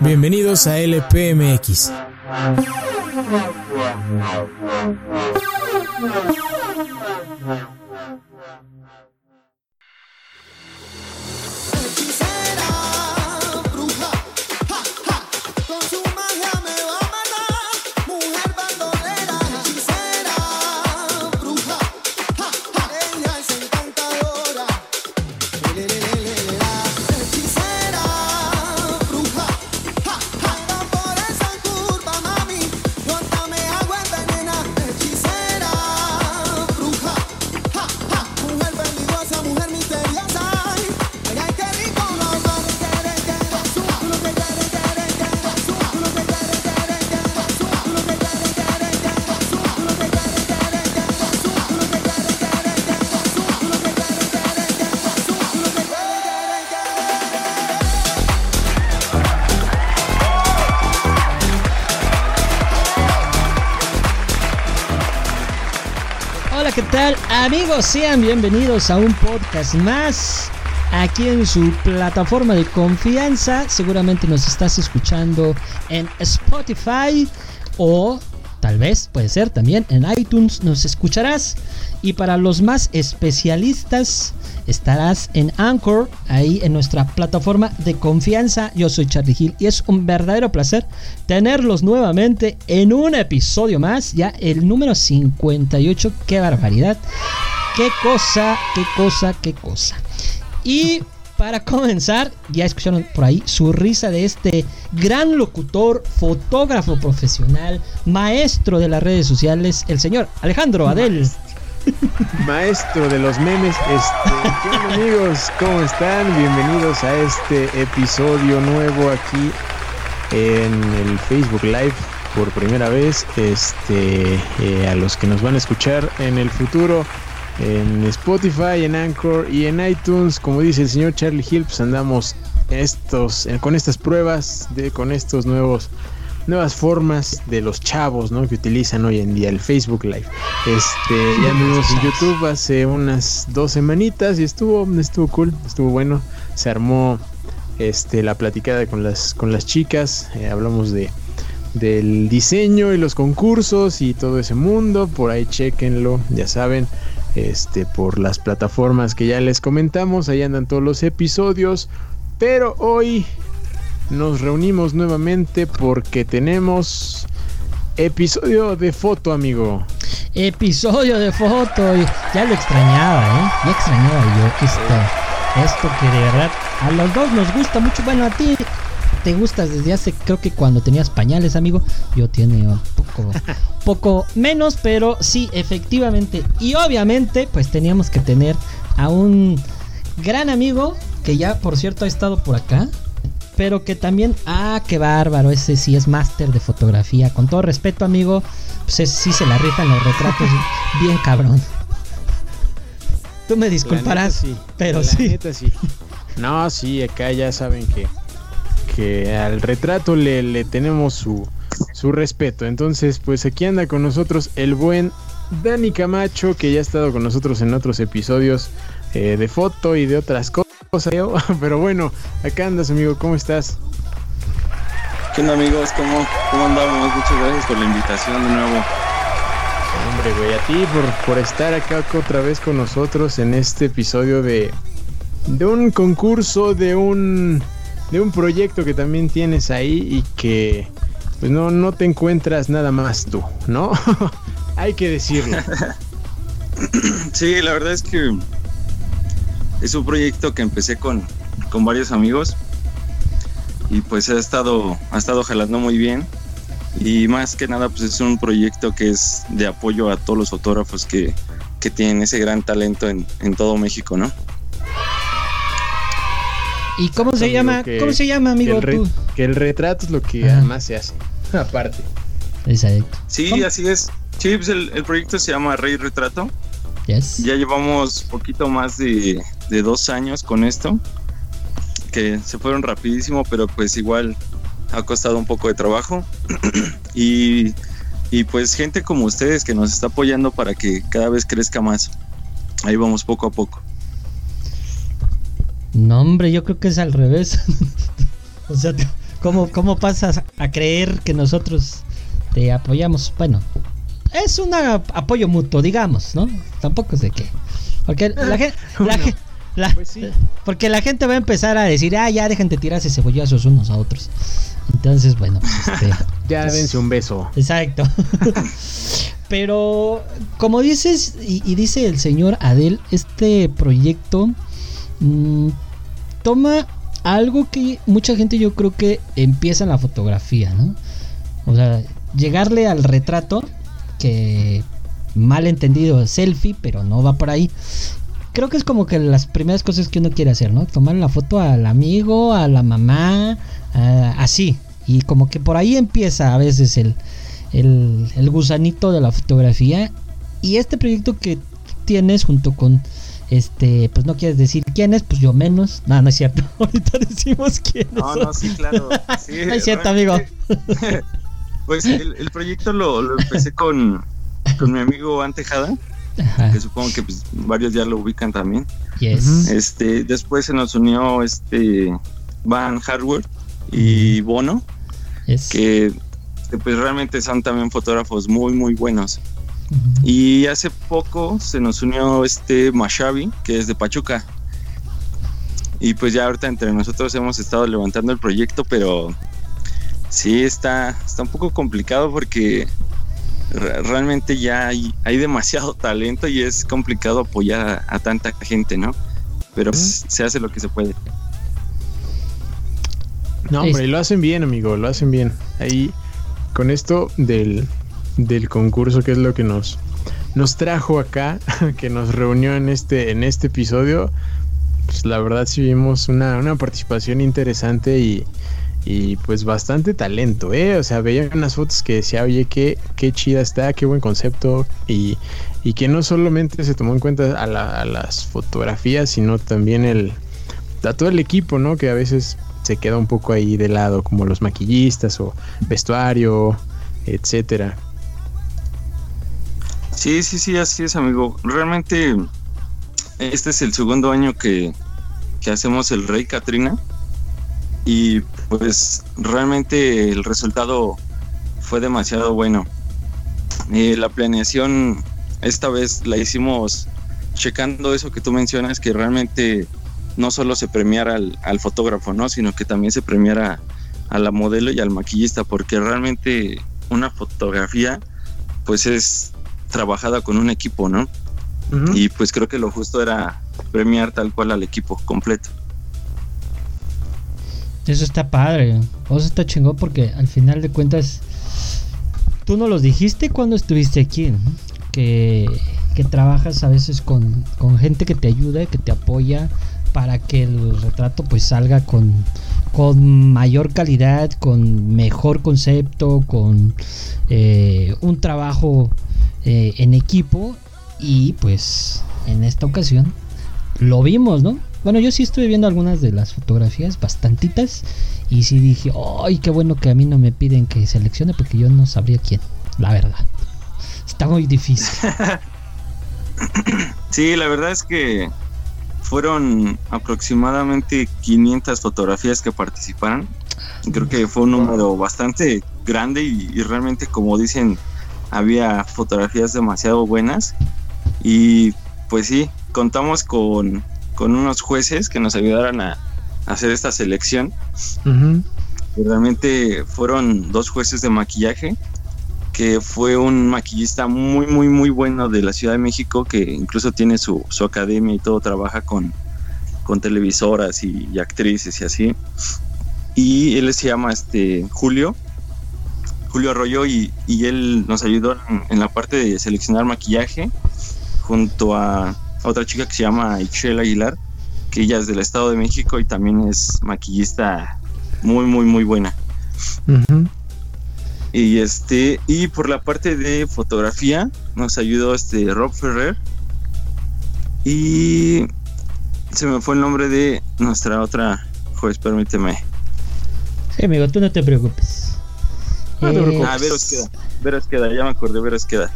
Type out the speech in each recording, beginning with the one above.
Bienvenidos a LPMX. Amigos, sean bienvenidos a un podcast más aquí en su plataforma de confianza. Seguramente nos estás escuchando en Spotify o tal vez puede ser también en iTunes nos escucharás. Y para los más especialistas, estarás en Anchor, ahí en nuestra plataforma de confianza. Yo soy Charlie Hill y es un verdadero placer tenerlos nuevamente en un episodio más, ya el número 58. ¡Qué barbaridad! ¡Qué cosa, qué cosa, qué cosa! Y para comenzar, ya escucharon por ahí su risa de este gran locutor, fotógrafo profesional, maestro de las redes sociales, el señor Alejandro Adel. Maestro de los memes, este, amigos? ¿Cómo están? Bienvenidos a este episodio nuevo aquí en el Facebook Live por primera vez. Este, eh, a los que nos van a escuchar en el futuro en Spotify, en Anchor y en iTunes, como dice el señor Charlie Hill, pues andamos estos, eh, con estas pruebas, de, con estos nuevos nuevas formas de los chavos ¿no? que utilizan hoy en día el Facebook Live. Este, ya vimos en YouTube hace unas dos semanitas y estuvo, estuvo cool, estuvo bueno. Se armó este, la platicada con las, con las chicas, eh, hablamos de del diseño y los concursos y todo ese mundo, por ahí chequenlo, ya saben, este, por las plataformas que ya les comentamos, ahí andan todos los episodios, pero hoy nos reunimos nuevamente porque tenemos episodio de foto, amigo. Episodio de foto, ya lo extrañaba, ¿eh? Ya extrañaba yo esto, esto que de verdad a los dos nos gusta mucho, bueno, a ti te gustas desde hace, creo que cuando tenías pañales, amigo. Yo tiene un poco, poco menos, pero sí, efectivamente. Y obviamente, pues teníamos que tener a un gran amigo que ya, por cierto, ha estado por acá. Pero que también, ah, qué bárbaro, ese sí es máster de fotografía. Con todo respeto, amigo, pues ese sí se la rifan los retratos bien cabrón. Tú me disculparás, pero sí. sí. No, sí, acá ya saben que que al retrato le, tenemos su, su respeto. Entonces, pues aquí anda con nosotros el buen Dani Camacho, que ya ha estado con nosotros en otros episodios eh, de foto y de otras cosas. Pero bueno, acá andas, amigo, ¿cómo estás? ¿Qué onda, amigos? ¿Cómo, cómo andamos? Muchas gracias por la invitación de nuevo. Hombre, güey, a ti por, por estar acá otra vez con nosotros en este episodio de, de un concurso, de un de un proyecto que también tienes ahí y que pues no, no te encuentras nada más tú, ¿no? Hay que decirlo. sí, la verdad es que es un proyecto que empecé con, con varios amigos y pues ha estado, ha estado jalando muy bien. Y más que nada, pues es un proyecto que es de apoyo a todos los fotógrafos que, que tienen ese gran talento en, en todo México, ¿no? ¿Y cómo se llama? ¿Cómo se llama, amigo? Que el, que el retrato es lo que además se hace, aparte. Exacto. Sí, así es. Sí, pues el, proyecto se llama Rey Retrato. Yes. Ya llevamos poquito más de, dos años con esto, que se fueron rapidísimo, pero pues igual ha costado un poco de trabajo. y, y pues gente como ustedes que nos está apoyando para que cada vez crezca más. Ahí vamos poco a poco. No, hombre, yo creo que es al revés. o sea, ¿cómo, ¿cómo pasas a creer que nosotros te apoyamos? Bueno, es un apoyo mutuo, digamos, ¿no? Tampoco sé qué. Porque la gente... Pues porque la gente va a empezar a decir, ah, ya dejen de tirarse cebollazos unos a otros. Entonces, bueno, pues, este, ya pues, dense un beso. Exacto. Pero, como dices, y, dice el señor Adel, este proyecto mm, toma algo que mucha gente yo creo que empieza en la fotografía, ¿no? O sea, llegarle al retrato, que mal entendido selfie, pero no va por ahí creo que es como que las primeras cosas que uno quiere hacer, ¿no? Tomar la foto al amigo, a la mamá, así. Y como que por ahí empieza a veces el, el, gusanito de la fotografía. Y este proyecto que tienes junto con este, pues no quieres decir quién es, pues yo menos. No, no es cierto. Ahorita decimos quién es. No, no, sí, claro. Sí, no es cierto, amigo. Pues el, proyecto lo, lo empecé con, con mi amigo Antejada que supongo que pues, varios ya lo ubican también. Este, después se nos unió este Van Hardware y Bono, que, pues realmente son también fotógrafos muy muy buenos. Y hace poco se nos unió este Mashavi, que es de Pachuca. Y pues ya ahorita entre nosotros hemos estado levantando el proyecto, pero sí está, está un poco complicado porque realmente ya hay, hay, demasiado talento y es complicado apoyar a, tanta gente, ¿no? Pero pues, se hace lo que se puede. No, hombre, y lo hacen bien, amigo, lo hacen bien. Ahí, con esto del, del concurso, que es lo que nos, nos trajo acá, que nos reunió en este, en este episodio, pues la verdad sí vimos una, una participación interesante y, y pues bastante talento, ¿eh? O sea, veía unas fotos que decía, oye, qué, qué chida está, qué buen concepto. Y, y que no solamente se tomó en cuenta a, las fotografías, sino también el, a todo el equipo, ¿no? Que a veces se queda un poco ahí de lado, como los maquillistas o vestuario, etcétera. Sí, sí, sí, así es, amigo. Realmente, este es el segundo año que, que hacemos el Rey Katrina y pues realmente el resultado fue demasiado bueno. Eh, la planeación esta vez la hicimos checando eso que tú mencionas, que realmente no solo se premiara al, fotógrafo, ¿no? sino que también se premiara a la modelo y al maquillista, porque realmente una fotografía pues es trabajada con un equipo, ¿no? Y pues creo que lo justo era premiar tal cual al equipo completo. Eso está padre. Eso está chingón porque al final de cuentas tú no los dijiste cuando estuviste aquí, que, que, trabajas a veces con, con, gente que te ayuda, que te apoya para que el retrato pues salga con, con mayor calidad, con mejor concepto, con eh, un trabajo eh, en equipo y pues en esta ocasión lo vimos, ¿no? Bueno, yo sí estuve viendo algunas de las fotografías, bastantitas, y sí dije, ¡ay, qué bueno que a mí no me piden que seleccione porque yo no sabría quién, la verdad. Está muy difícil. sí, la verdad es que fueron aproximadamente 500 fotografías que participaron. Creo que fue un número bastante grande y, y realmente, como dicen, había fotografías demasiado buenas. Y pues sí, contamos con con unos jueces que nos ayudaron a, hacer esta selección. realmente fueron dos jueces de maquillaje, que fue un maquillista muy, muy, muy bueno de la Ciudad de México, que incluso tiene su, academia y todo, trabaja con, con televisoras y, actrices y así. Y él se llama este Julio, Julio Arroyo, y, él nos ayudó en, la parte de seleccionar maquillaje junto a otra chica que se llama Ixchel Aguilar, que ella es del Estado de México y también es maquillista muy, muy, muy buena. Y este, y por la parte de fotografía, nos ayudó este Rob Ferrer. Y se me fue el nombre de nuestra otra juez, permíteme. Sí, amigo, tú no te preocupes. No te preocupes. Ah, Veros queda, Veros queda, ya me acordé, Veros queda.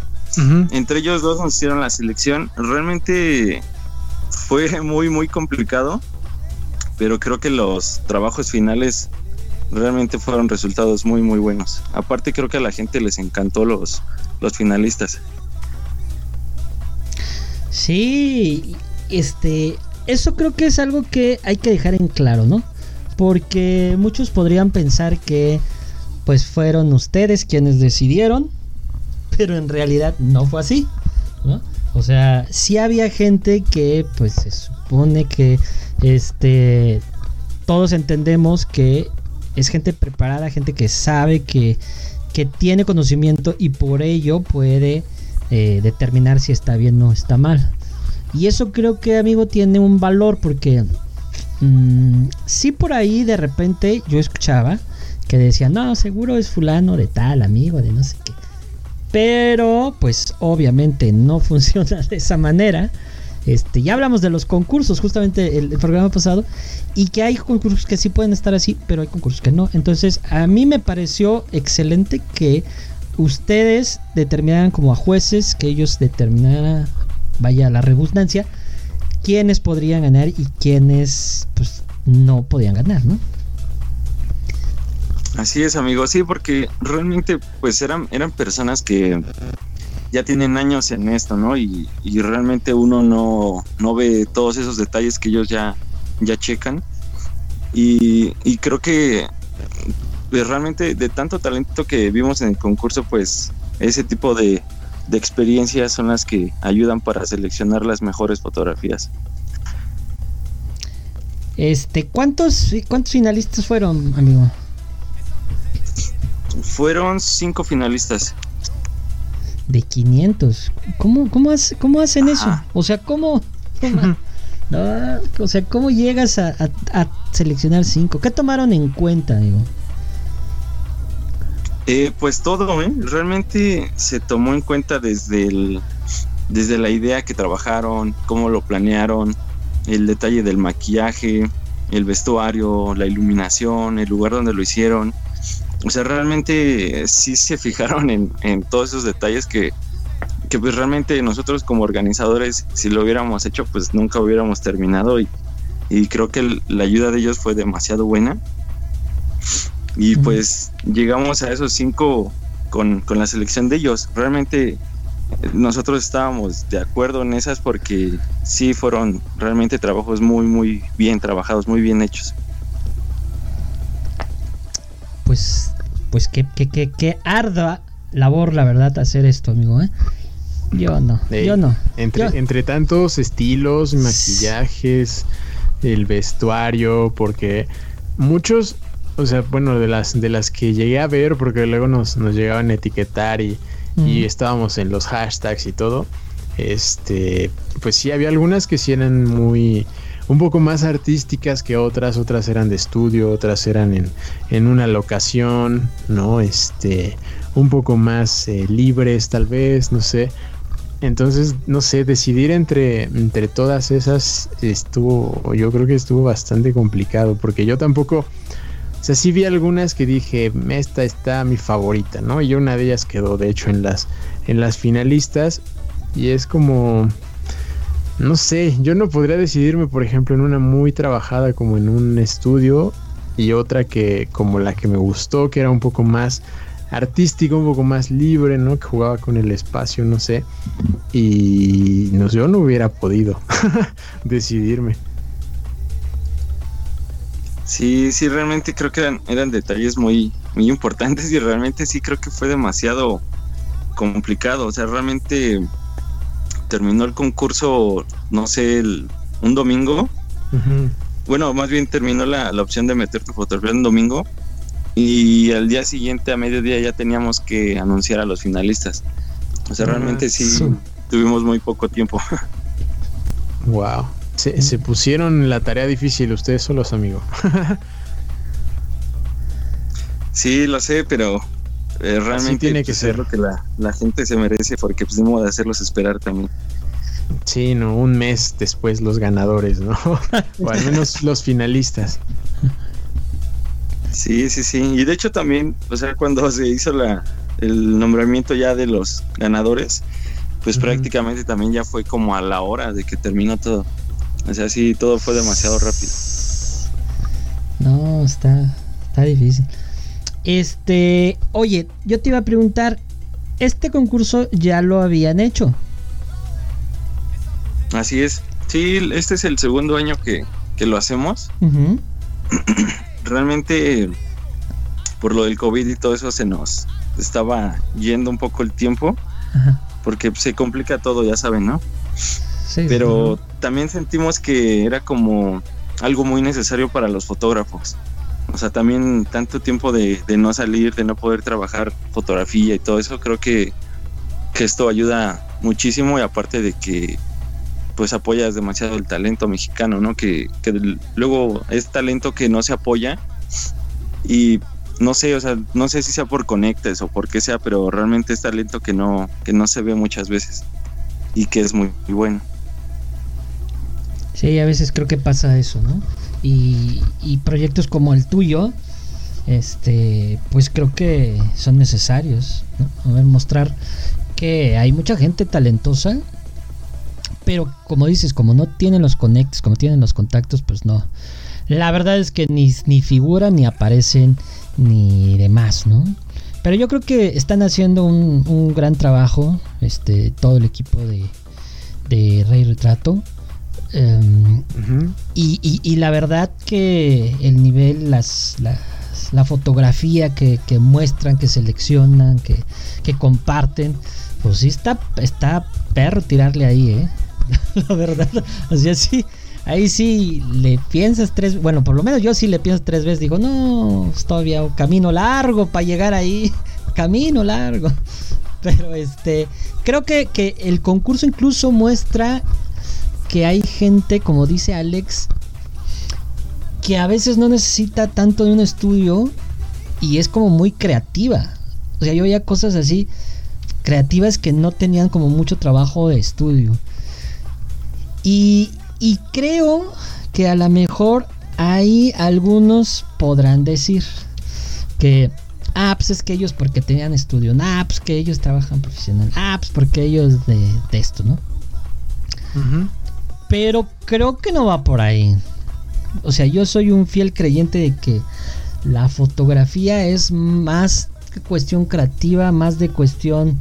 Entre ellos dos nos hicieron la selección. Realmente fue muy, muy complicado pero creo que los trabajos finales realmente fueron resultados muy muy buenos. Aparte creo que a la gente les encantó los, los finalistas. Sí, este, eso creo que es algo que hay que dejar en claro, ¿no? Porque muchos podrían pensar que pues fueron ustedes quienes decidieron, pero en realidad no fue así, ¿no? O sea, sí había gente que pues se supone que este todos entendemos que es gente preparada, gente que sabe que, que tiene conocimiento y por ello puede eh, determinar si está bien o está mal. Y eso creo que, amigo, tiene un valor porque mm, si por ahí de repente yo escuchaba que decían, no, seguro es fulano de tal, amigo, de no sé qué. Pero, pues obviamente no funciona de esa manera. Este, ya hablamos de los concursos, justamente el, programa pasado, y que hay concursos que sí pueden estar así, pero hay concursos que no. Entonces, a mí me pareció excelente que ustedes determinaran como a jueces, que ellos determinaran, vaya la redundancia, quiénes podrían ganar y quiénes pues no podían ganar, ¿no? Así es, amigo, sí, porque realmente pues eran, eran personas que ya tienen años en esto, ¿no? Y, y realmente uno no, no, ve todos esos detalles que ellos ya, ya checan. Y, y creo que pues, realmente de tanto talento que vimos en el concurso, pues ese tipo de, de experiencias son las que ayudan para seleccionar las mejores fotografías. Este, ¿cuántos, cuántos finalistas fueron, amigo? Fueron cinco finalistas. De 500. ¿Cómo, cómo, hace, cómo hacen eso? O sea, ¿cómo? no, o sea, ¿cómo llegas a, a, a, seleccionar cinco? ¿Qué tomaron en cuenta, amigo? Eh, pues todo, ¿eh? Realmente se tomó en cuenta desde, el, desde la idea que trabajaron, cómo lo planearon, el detalle del maquillaje, el vestuario, la iluminación, el lugar donde lo hicieron. O sea, realmente sí se fijaron en, en todos esos detalles que, que, pues realmente nosotros como organizadores, si lo hubiéramos hecho, pues nunca hubiéramos terminado y, y creo que el, la ayuda de ellos fue demasiado buena. Y pues llegamos a esos cinco con, con la selección de ellos. Realmente nosotros estábamos de acuerdo en esas porque sí fueron realmente trabajos muy, muy bien trabajados, muy bien hechos. Pues, pues qué, qué, qué, qué ardua labor, la verdad, hacer esto, amigo. ¿eh? Yo no, Ey, yo no. Entre, Yo- entre tantos estilos, maquillajes, el vestuario, porque muchos, o sea, bueno, de las de las que llegué a ver, porque luego nos, nos llegaban a etiquetar y, y Mm. estábamos en los hashtags y todo, este, pues sí, había algunas que sí eran muy, un poco más artísticas que otras, otras eran de estudio, otras eran en, en una locación, ¿no? Este, un poco más eh, libres tal vez, no sé. Entonces, no sé, decidir entre, entre todas esas estuvo, yo creo que estuvo bastante complicado, porque yo tampoco, o sea, sí vi algunas que dije, esta está mi favorita, ¿no? Y una de ellas quedó, de hecho, en las, en las finalistas, y es como, no sé, yo no podría decidirme, por ejemplo, en una muy trabajada como en un estudio, y otra que, como la que me gustó, que era un poco más artístico, un poco más libre, ¿no? Que jugaba con el espacio, no sé. Y no, yo no hubiera podido decidirme. Sí, sí, realmente creo que eran, eran detalles muy, muy importantes y realmente sí creo que fue demasiado complicado. O sea, realmente terminó el concurso, no sé, el- un domingo. Bueno, más bien terminó la, la opción de meter tu fotografía un domingo y al día siguiente a mediodía ya teníamos que anunciar a los finalistas. O sea, Ah, realmente sí su- tuvimos muy poco tiempo. Wow. Se, se pusieron la tarea difícil ustedes solos, amigo. Sí, lo sé, pero eh, realmente tiene que pues, ser. es lo que la, la gente se merece porque pues de modo de hacerlos esperar también. Sí, no, un mes después los ganadores, ¿no? o al menos los finalistas. Sí, sí, sí. Y de hecho también, o sea, cuando se hizo la, el nombramiento ya de los ganadores, pues prácticamente también ya fue como a la hora de que terminó todo. O sea, sí, todo fue demasiado rápido. No, está, está difícil. Este, oye, yo te iba a preguntar, este concurso ya lo habían hecho. Así es. Sí, este es el segundo año que, lo hacemos. Realmente, por lo del COVID y todo eso, se nos estaba yendo un poco el tiempo. Porque se complica todo, ya saben, ¿no? Sí, Pero también sentimos que era como algo muy necesario para los fotógrafos. O sea, también tanto tiempo de, no salir, de no poder trabajar fotografía y todo eso, creo que, que esto ayuda muchísimo y aparte de que pues apoyas demasiado el talento mexicano, ¿no? Que, que luego es talento que no se apoya y no sé, o sea, no sé si sea por conectes o por qué sea, pero realmente es talento que no, que no se ve muchas veces y que es muy, muy bueno. Sí, a veces creo que pasa eso, ¿no? Y, proyectos como el tuyo, este, pues creo que son necesarios, ¿no? mostrar que hay mucha gente talentosa pero como dices, como no tienen los conectes, como tienen los contactos, pues no. La verdad es que ni, ni figuran, ni aparecen, ni demás, ¿no? Pero yo creo que están haciendo un, gran trabajo, este, todo el equipo de, de Rey Retrato. Em, y, la verdad que el nivel, las, la fotografía que, muestran, que seleccionan, que, que comparten, pues sí está, está perro tirarle ahí, ¿eh? la verdad. O sea, sí, ahí sí le piensas tres, bueno, por lo menos yo sí le pienso tres veces, digo, no, es todavía un camino largo para llegar ahí, camino largo. Pero este, creo que, que el concurso incluso muestra que hay gente, como dice Alex, que a veces no necesita tanto de un estudio y es como muy creativa. O sea, yo veía cosas así creativas que no tenían como mucho trabajo de estudio. Y, creo que a lo mejor ahí algunos podrán decir que apps ah, pues es que ellos porque tenían estudio, apps pues que ellos trabajan profesional, apps pues porque ellos de, esto, ¿no? Pero creo que no va por ahí. O sea, yo soy un fiel creyente de que la fotografía es más cuestión creativa, más de cuestión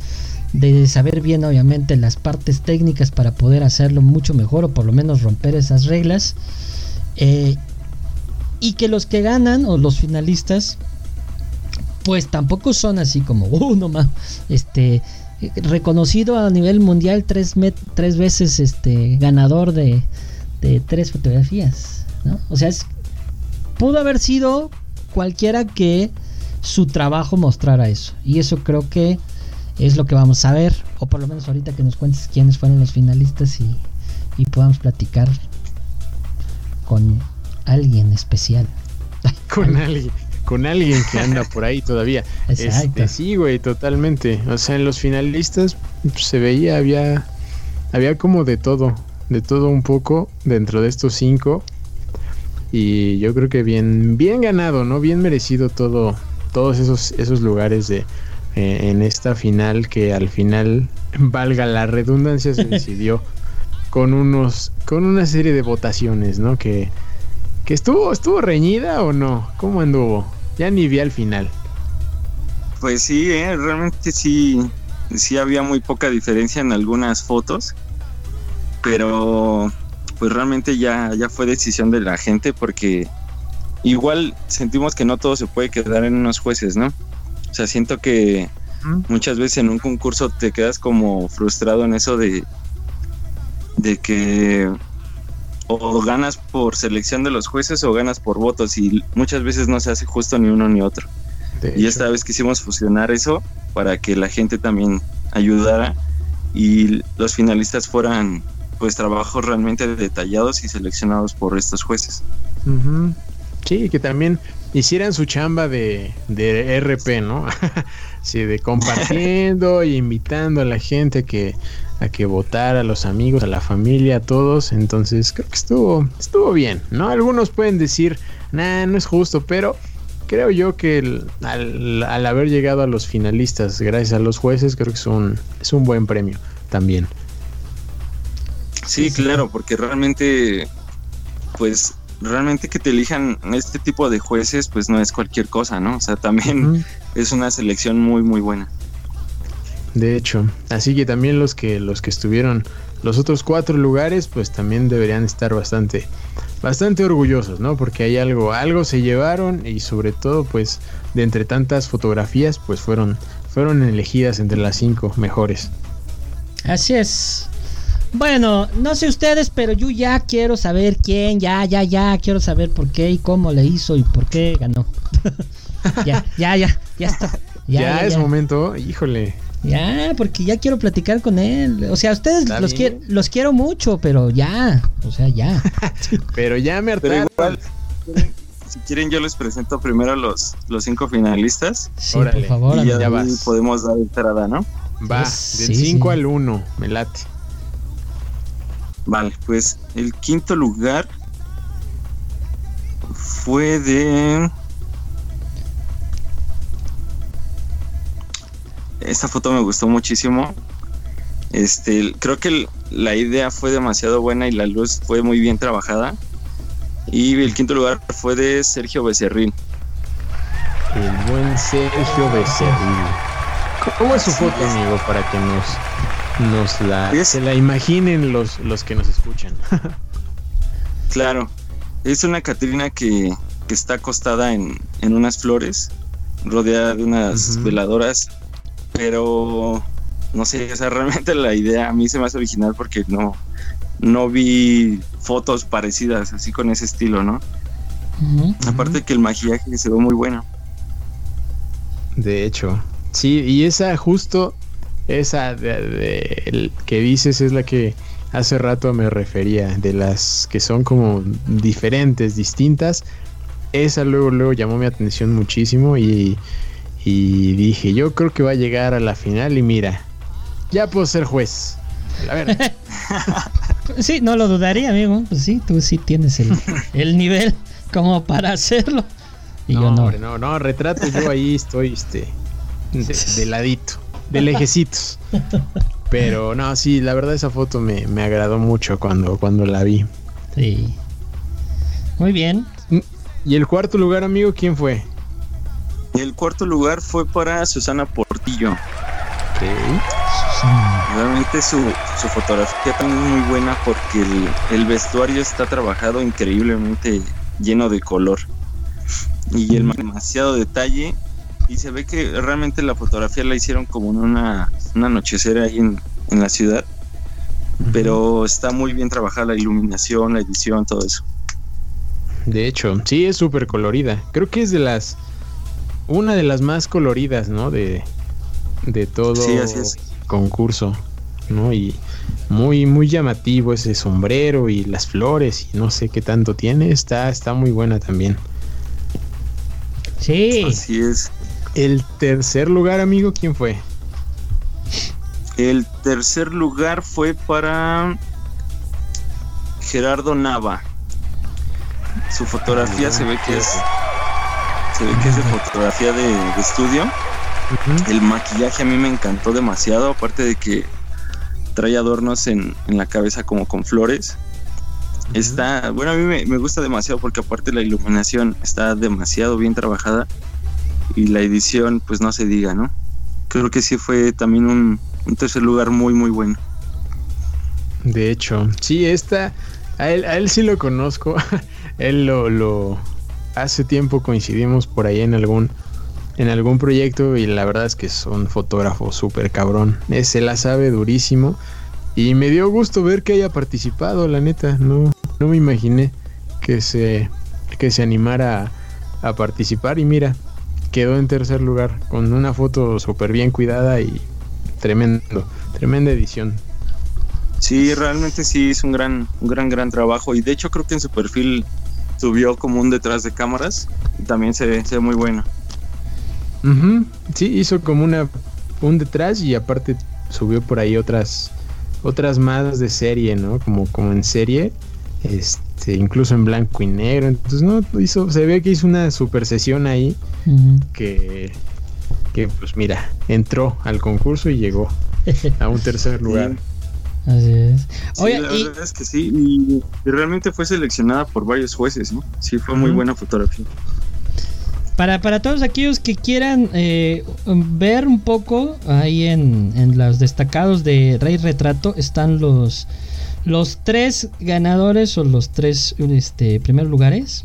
de saber bien obviamente las partes técnicas para poder hacerlo mucho mejor o por lo menos romper esas reglas. Eh, y que los que ganan o los finalistas pues tampoco son así como uh, más este reconocido a nivel mundial tres, tres veces este ganador de, de tres fotografías ¿no? o sea es, pudo haber sido cualquiera que su trabajo mostrara eso y eso creo que es lo que vamos a ver, o por lo menos ahorita que nos cuentes quiénes fueron los finalistas y, y podamos platicar con alguien especial. con alguien, con alguien que anda por ahí todavía. Este, sí, güey, totalmente. O sea, en los finalistas pues, se veía, había, había como de todo, de todo un poco dentro de estos cinco. Y yo creo que bien, bien ganado, ¿no? Bien merecido todo, todos esos, esos lugares de, eh, en esta final que al final, valga la redundancia, se decidió con unos con una serie de votaciones, ¿no? Que, que estuvo estuvo reñida o no? ¿Cómo anduvo? Ya ni vi al final. Pues sí, ¿eh? realmente sí sí había muy poca diferencia en algunas fotos, pero pues realmente ya ya fue decisión de la gente porque igual sentimos que no todo se puede quedar en unos jueces, ¿no? O sea, siento que muchas veces en un concurso te quedas como frustrado en eso de, de que o ganas por selección de los jueces o ganas por votos y muchas veces no se hace justo ni uno ni otro. y esta vez quisimos fusionar eso para que la gente también ayudara y los finalistas fueran pues trabajos realmente detallados y seleccionados por estos jueces. Sí, que también hicieran su chamba de, de RP, ¿no? sí, de compartiendo y invitando a la gente que, a que votara, a los amigos, a la familia, a todos. Entonces creo que estuvo, estuvo bien, ¿no? Algunos pueden decir, nah, no es justo, pero creo yo que al, al, haber llegado a los finalistas, gracias a los jueces, creo que es un, es un buen premio también. Sí, claro, porque realmente, pues realmente que te elijan este tipo de jueces, pues no es cualquier cosa, ¿no? O sea, también es una selección muy, muy buena. De hecho, así que también los que los que estuvieron los otros cuatro lugares, pues también deberían estar bastante, bastante orgullosos, ¿no? Porque hay algo, algo se llevaron y sobre todo, pues, de entre tantas fotografías, pues fueron, fueron elegidas entre las cinco mejores. Así es. Bueno, no sé ustedes, pero yo ya quiero saber quién, ya, ya, ya, quiero saber por qué y cómo le hizo y por qué ganó. ya, ya, ya, ya está. Ya, es momento, híjole. Ya, porque ya quiero platicar con él. O sea, ustedes los, los quiero mucho, pero ya. O sea, ya. pero ya me hartaron. si quieren, yo les presento primero los, los cinco finalistas. Sí, por favor. Y ya, podemos dar entrada, ¿no? Va, del 5 al 1, me late. Vale, pues el quinto lugar fue de esta foto me gustó muchísimo. Este, creo que la idea fue demasiado buena y la luz fue muy bien trabajada. Y el quinto lugar fue de Sergio Becerril. El buen Sergio Becerril. ¿Cómo es su foto, amigo, para que nos, nos la, se la imaginen los, los que nos escuchan? claro, es una Catrina que, está acostada en, unas flores, rodeada de unas veladoras pero no sé, o sea, realmente la idea a mí se me hace original porque no, no vi fotos parecidas así con ese estilo, ¿no? Aparte que el maquillaje se ve muy bueno. De hecho, sí, y esa justo, esa de, que dices es la que hace rato me refería, de las que son como diferentes, distintas. Esa luego, luego llamó mi atención muchísimo y y dije, yo creo que va a llegar a la final y mira, ya puedo ser juez. A ver. sí, no lo dudaría, amigo. Pues sí, tú sí tienes el, nivel como para hacerlo. Y no, yo no. no, no, retrato yo ahí estoy este de, ladito, de lejecitos. Pero no, sí, la verdad esa foto me, me agradó mucho cuando, cuando la vi. Sí. Muy bien. ¿Y el cuarto lugar, amigo, quién fue? El cuarto lugar fue para Susana Portillo. Realmente su, fotografía también es muy buena porque el, vestuario está trabajado increíblemente lleno de color y el demasiado detalle y se ve que realmente la fotografía la hicieron como en una, una anochecer ahí en, en la ciudad pero está muy bien trabajada la iluminación, la edición, todo eso. De hecho, sí es súper colorida. Creo que es de las una de las más coloridas, ¿no? De, de todo sí, así es. concurso, ¿no? Y muy, muy llamativo ese sombrero y las flores y no sé qué tanto tiene. Está, está muy buena también. Sí. Así es. El tercer lugar, amigo, ¿quién fue? El tercer lugar fue para Gerardo Nava. Su fotografía se ve que es se ve que es de fotografía de, estudio. El maquillaje a mí me encantó demasiado, aparte de que trae adornos en, la cabeza como con flores. Está, bueno, a mí me, gusta demasiado porque aparte la iluminación está demasiado bien trabajada y la edición, pues no se diga, ¿no? Creo que sí fue también un, tercer lugar muy, muy bueno. De hecho, sí, esta, a él, a él sí lo conozco, él lo, lo, hace tiempo coincidimos por ahí en algún en algún proyecto y la verdad es que es un fotógrafo súper cabrón. Se la sabe durísimo y me dio gusto ver que haya participado, la neta. No, no me imaginé que se, que se animara a, a participar y mira, quedó en tercer lugar con una foto súper bien cuidada y tremendo, tremenda edición. Sí, realmente sí es un gran, un gran, gran trabajo y de hecho creo que en su perfil subió como un detrás de cámaras y también se ve, se ve muy bueno. Sí, hizo como una un detrás y aparte subió por ahí otras otras más de serie, ¿no? Como como en serie, este, incluso en blanco y negro. Entonces no hizo, se ve que hizo una super sesión ahí que que pues mira, entró al concurso y llegó a un tercer lugar. Así es. Oye, la verdad es que sí, y, realmente fue seleccionada por varios jueces, ¿no? Sí, fue muy buena fotografía. Para, para todos aquellos que quieran eh, ver un poco, ahí en, en los destacados de Rey Retrato están los, los tres ganadores o los tres este, primeros lugares.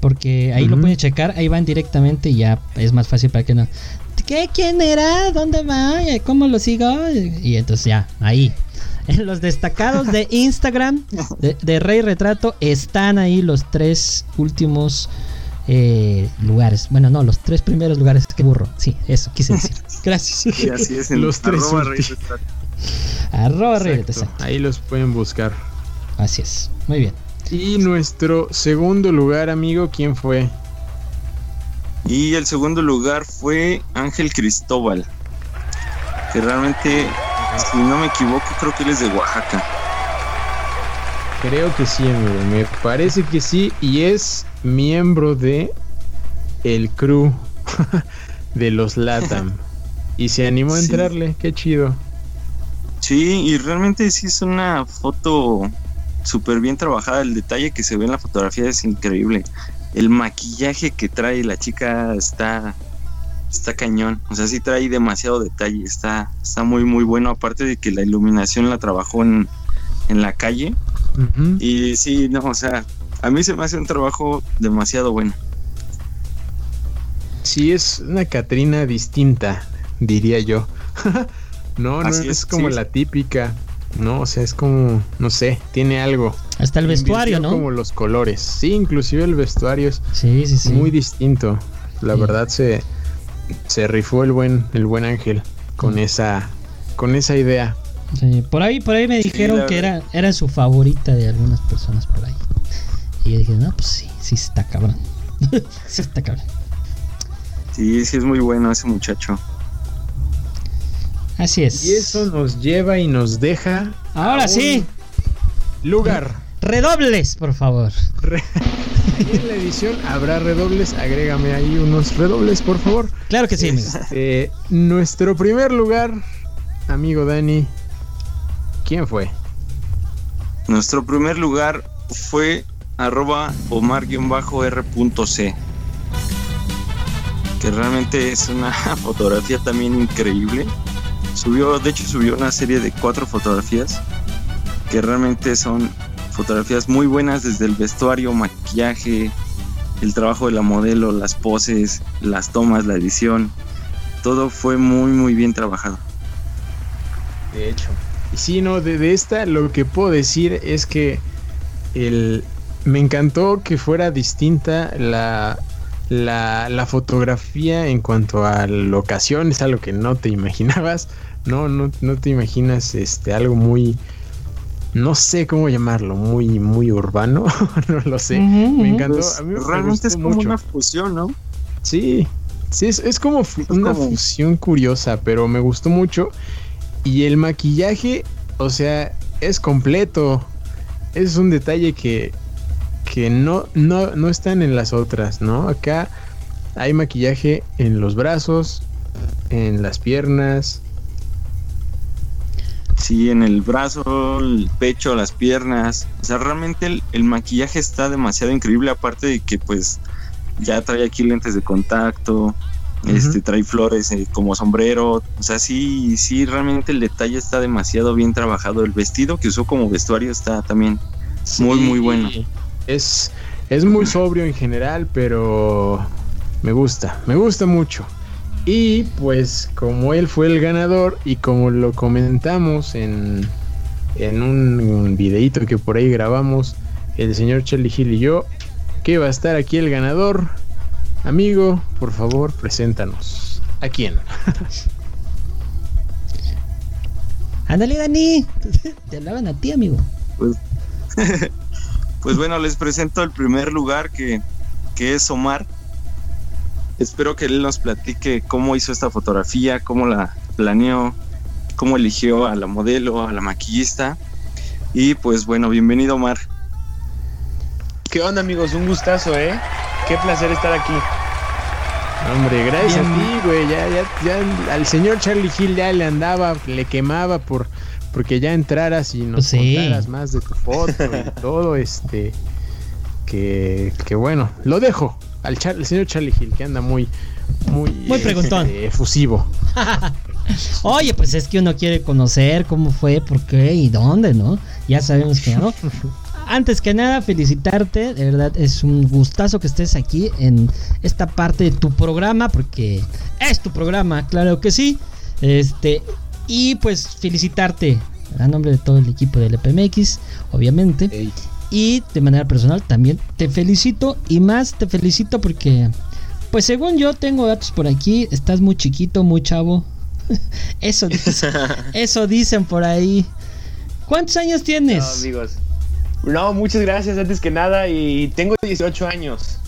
Porque ahí lo pueden checar, ahí van directamente y ya es más fácil para que no. ¿Qué? ¿Quién era? ¿Dónde va? ¿Cómo lo sigo? Y entonces ya, ahí. En los destacados de Instagram de, Rey Retrato están ahí los tres últimos eh, lugares. Bueno, no, los tres primeros lugares. Qué burro. Sí, eso quise decir. Gracias. Y así es, en los tres. Arroba Rey Retrato. Ahí los pueden buscar. Así es. Muy bien. Y nuestro segundo lugar, amigo, ¿quién fue? Y el segundo lugar fue Ángel Cristóbal, que realmente, si no me equivoco, creo que él es de Oaxaca. Creo que sí, amigo. Me parece que sí. Y es miembro de el crew de los Latam. y se animó a entrarle. Qué chido. Sí, y realmente sí es una foto súper bien trabajada. El detalle que se ve en la fotografía es increíble el maquillaje que trae la chica está está cañón, o sea, sí trae demasiado detalle, está está muy muy bueno aparte de que la iluminación la trabajó en, en la calle. Y sí, no, o sea, a mí se me hace un trabajo demasiado bueno. Sí, es una Catrina distinta, diría yo. no, no es, como la típica. No, o sea, es como, no sé, tiene algo. Hasta el vestuario, ¿no? Como los colores. Sí, inclusive el vestuario es sí, sí, sí. muy distinto. La verdad se, se rifó el buen, el buen ángel con esa, con esa idea. Sí, por ahí, por ahí me dijeron que era, era su favorita de algunas personas por ahí. Y yo dije, no, pues sí, sí está cabrón. sí está cabrón. Sí, sí es muy bueno ese muchacho. Así es. Y eso nos lleva y nos deja. Ahora sí. Lugar. Redobles, por favor. en la edición habrá redobles. Agrégame ahí unos redobles, por favor. Claro que sí. Este, nuestro primer lugar, amigo Dani. ¿Quién fue? Nuestro primer lugar fue arroba omar-r.c. Que realmente es una fotografía también increíble Subió, de hecho subió una serie de cuatro fotografías que realmente son fotografías muy buenas desde el vestuario, maquillaje, el trabajo de la modelo, las poses, las tomas, la edición. Todo fue muy muy bien trabajado. De hecho. Y sí, no, de, esta lo que puedo decir es que el, me encantó que fuera distinta la, la, la, fotografía en cuanto a locación es algo que no te imaginabas. No, no, no te imaginas este algo muy no sé cómo llamarlo, muy muy urbano, no lo sé. me encantó. Pues, realmente es como una fusión, ¿no? Sí, sí, es, como una fusión curiosa, pero me gustó mucho. Y el maquillaje, o sea, es completo. Es un detalle que, que no, no, no están en las otras, ¿no? Acá hay maquillaje en los brazos, en las piernas. Sí, en el brazo, el pecho, las piernas. O sea, realmente el, maquillaje está demasiado increíble, aparte de que pues ya trae aquí lentes de contacto, este trae flores eh, como sombrero. O sea, sí, sí, realmente el detalle está demasiado bien trabajado. El vestido que usó como vestuario está también muy, muy bueno. Es, es muy sobrio en general, pero me gusta, me gusta mucho. Y pues como él fue el ganador y como lo comentamos en, en un, videito que por ahí grabamos, el señor Charlie Hill y yo, que va a estar aquí el ganador. Amigo, por favor, preséntanos. ¿A quién? Ándale, Dani. Te hablaban a ti, amigo. Pues Pues bueno, les presento el primer lugar que, es Omar. Espero que él nos platique cómo hizo esta fotografía, cómo la planeó, cómo eligió a la modelo, a la maquillista. Y pues bueno, bienvenido Omar. ¿Qué onda amigos? Un gustazo, ¿eh? Qué placer estar aquí. Hombre, gracias a ti, güey. Ya, ya, ya al señor Charlie Hill ya le andaba, le quemaba por porque ya entraras y nos sí. contaras más de tu foto y todo, este, que, que bueno, lo dejo al Char- el señor Charlie Hill, que anda muy, muy, Muy preguntón. este, efusivo. Oye, pues es que uno quiere conocer cómo fue, por qué y dónde, ¿no? Ya sabemos que no. Antes que nada, felicitarte, de verdad es un gustazo que estés aquí en esta parte de tu programa, porque es tu programa, claro que sí. Este, y pues felicitarte a nombre de todo el equipo del EPMX, obviamente. Y de manera personal también te felicito y más te felicito porque, pues según yo tengo datos por aquí, estás muy chiquito, muy chavo. Eso dicen, eso dicen por ahí. ¿Cuántos años No, tienes? amigos. No, muchas gracias antes que nada y tengo 18 años.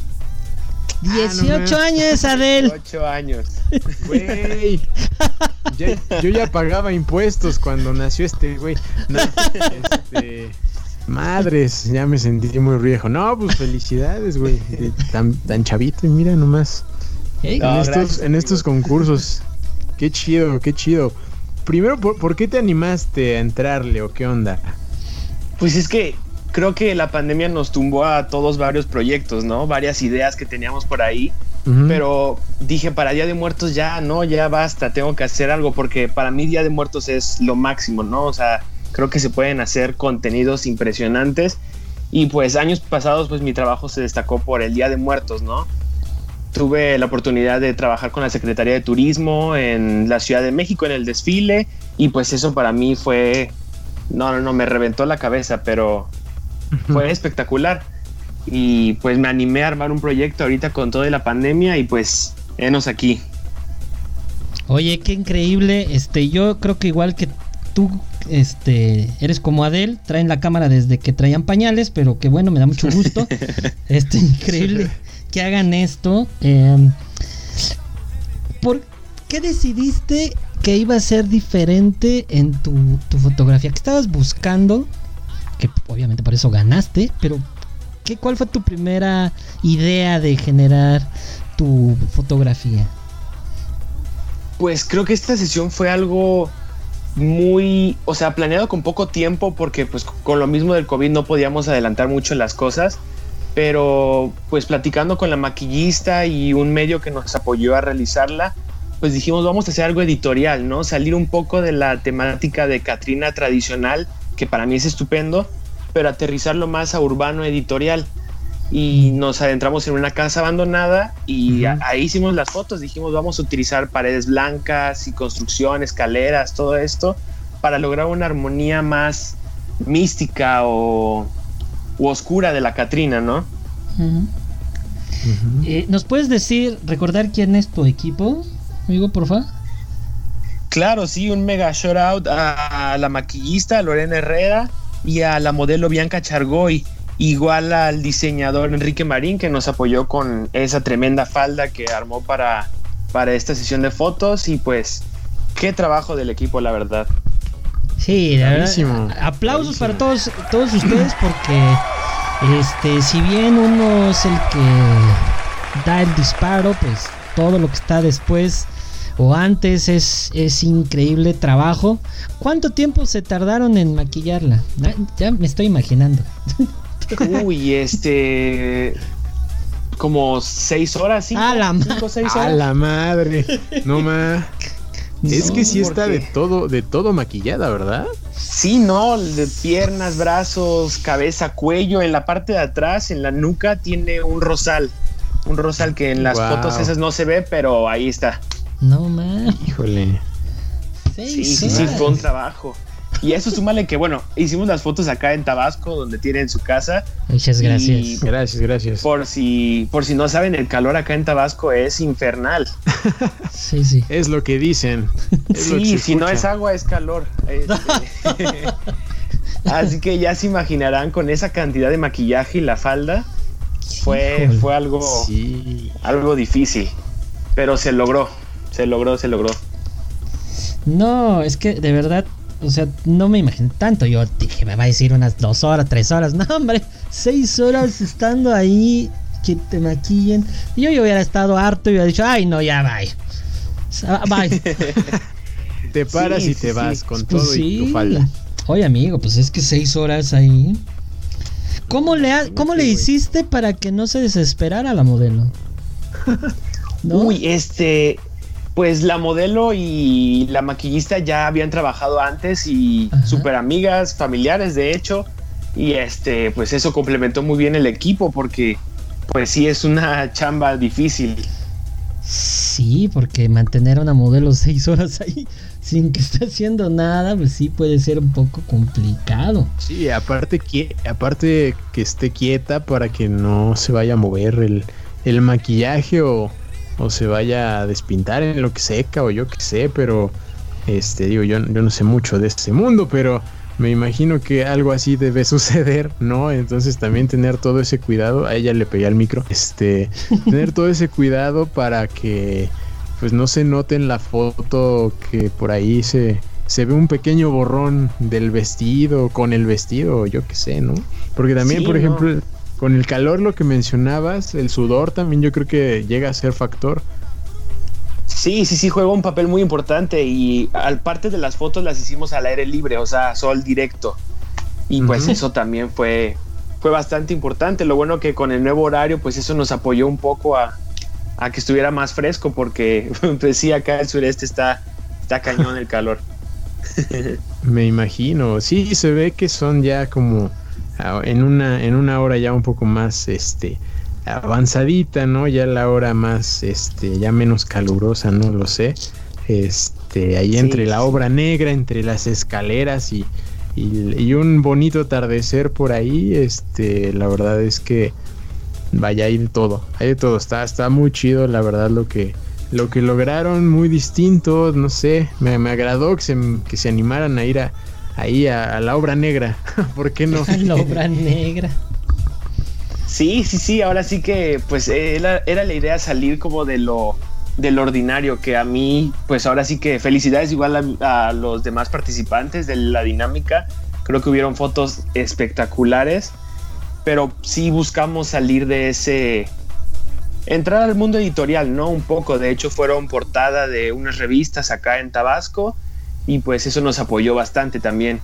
18 años, Adel. 18 años. Güey, ya- yo ya pagaba impuestos cuando nació este güey. No, este, madres, ya me sentí muy viejo. No, pues felicidades, güey. Tan, tan chavito y mira nomás. No, en, estos, gracias, en estos concursos. Qué chido, qué chido. Primero, ¿por, por qué te animaste a entrarle o qué onda? Pues es que creo que la pandemia nos tumbó a todos varios proyectos, ¿no? Varias ideas que teníamos por ahí. Ujú. Pero dije, para Día de Muertos ya, no, ya basta, tengo que hacer algo porque para mí Día de Muertos es lo máximo, ¿no? O sea, creo que se pueden hacer contenidos impresionantes y pues años pasados pues mi trabajo se destacó por el Día de Muertos, ¿no? Tuve la oportunidad de trabajar con la Secretaría de Turismo en la Ciudad de México en el desfile y pues eso para mí fue, no, no, no, me reventó la cabeza, pero fue espectacular. Y pues me animé a armar un proyecto ahorita con toda la pandemia y pues enos aquí. Oye, qué increíble. Este, yo creo que igual que tú, este, eres como Adel, traen la cámara desde que traían pañales, pero que bueno, me da mucho gusto. este, increíble que hagan esto. Eh, ¿Por qué decidiste que iba a ser diferente en tu, tu fotografía? ¿Qué estabas buscando? Que obviamente por eso ganaste, pero ¿qué, ¿cuál fue tu primera idea de generar tu fotografía? Pues creo que esta sesión fue algo muy, o sea, planeado con poco tiempo porque pues con lo mismo del COVID no podíamos adelantar mucho las cosas, pero pues platicando con la maquillista y un medio que nos apoyó a realizarla, pues dijimos vamos a hacer algo editorial, ¿no? Salir un poco de la temática de Catrina tradicional, que para mí es estupendo, pero aterrizarlo más a urbano editorial. Y nos adentramos en una casa abandonada y ahí hicimos las fotos. Dijimos, vamos a utilizar paredes blancas y construcción, escaleras, todo esto, para lograr una armonía más mística o u oscura de la Catrina, ¿no? Eh, ¿Nos puedes decir, recordar quién es tu equipo, amigo, porfa? Claro, sí, un mega shout out a la maquillista Lorena Herrera y a la modelo Bianca Chargoy, igual al diseñador Enrique Marín que nos apoyó con esa tremenda falda que armó para, para esta sesión de fotos y pues qué trabajo del equipo, la verdad. Sí, verdad. Aplausos para todos, todos ustedes porque, este, si bien uno es el que da el disparo, pues todo lo que está después o antes es, es increíble trabajo. ¿Cuánto tiempo se tardaron en maquillarla? Ah, Ya me estoy imaginando. Uy, este... Como seis horas, cinco, A la cinco, seis A horas. la madre. No más. Es No, que sí está de todo, de todo maquillada, ¿verdad? Sí, no, de piernas, brazos, cabeza, cuello, en la parte de atrás, en la nuca, tiene un rosal. Un rosal que en las fotos esas no se ve, pero ahí está. No más. Híjole. Sí, sí, sí, fue un trabajo. Y eso súmale que, bueno, hicimos las fotos acá en Tabasco, donde tienen su casa. Muchas gracias. Y- Gracias, gracias. Por si, por si no saben, el calor acá en Tabasco es infernal. Sí, sí. Es lo que dicen. Es lo que Sí, si no es agua, es calor. Este, Así que ya se imaginarán con esa cantidad de maquillaje y la falda. Fue, Híjole. fue algo, Sí. algo difícil. Pero se logró. Se logró, se logró. No, es que de verdad, o sea, no me imaginé tanto. Yo dije, me va a decir unas dos horas, tres horas. No, hombre, seis horas estando ahí, que te maquillen. Yo, yo hubiera estado harto y hubiera dicho, ay, no, ya, bye. Bye. te paras y te vas con pues todo y tu falda. Oye, amigo, pues es que seis horas ahí. ¿Cómo le, ¿cómo le hiciste para que no se desesperara la modelo? Uy, este, pues la modelo y la maquillista ya habían trabajado antes y súper amigas, familiares de hecho. Y este, pues eso complementó muy bien el equipo porque pues sí es una chamba difícil. Sí, porque mantener a una modelo seis horas ahí sin que esté haciendo nada, pues sí puede ser un poco complicado. Sí, aparte que, aparte que esté quieta para que no se vaya a mover el, el maquillaje o, o se vaya a despintar en lo que seca o yo que sé, pero este digo yo, yo no sé mucho de este mundo, pero me imagino que algo así debe suceder, ¿no? Entonces también tener todo ese cuidado, a ella le pegué al micro, este, tener todo ese cuidado para que pues no se note en la foto que por ahí se, se ve un pequeño borrón del vestido, con el vestido, yo qué sé, ¿no? Porque también, por ejemplo, con el calor lo que mencionabas, el sudor también yo creo que llega a ser factor. Sí, sí, sí, juega un papel muy importante y al parte de las fotos las hicimos al aire libre, o sea, sol directo. Y pues eso también fue, fue bastante importante. Lo bueno que con el nuevo horario, pues eso nos apoyó un poco a, que estuviera más fresco, porque pues sí, acá el sureste está, está cañón el calor. Me imagino, sí, se ve que son ya como en una, en una hora ya un poco más este avanzadita, ¿no? Ya la hora más este ya menos calurosa, no lo sé. Este, ahí entre la obra negra, entre las escaleras y, y, un bonito atardecer por ahí, este, la verdad es que vaya hay de todo, hay de todo, está, está muy chido, la verdad lo que lo que lograron muy distinto, no sé, me, me agradó que se, que se animaran a ir a, ahí a, la obra negra. ¿Por qué no? la obra negra. Sí, sí, sí, ahora sí que pues era, era, la idea salir como de lo del ordinario, que a mí pues ahora sí que felicidades igual a, los demás participantes de la dinámica, creo que hubieron fotos espectaculares, pero sí buscamos salir de ese, entrar al mundo editorial, ¿no? Un poco, de hecho fueron portada de unas revistas acá en Tabasco y pues eso nos apoyó bastante también.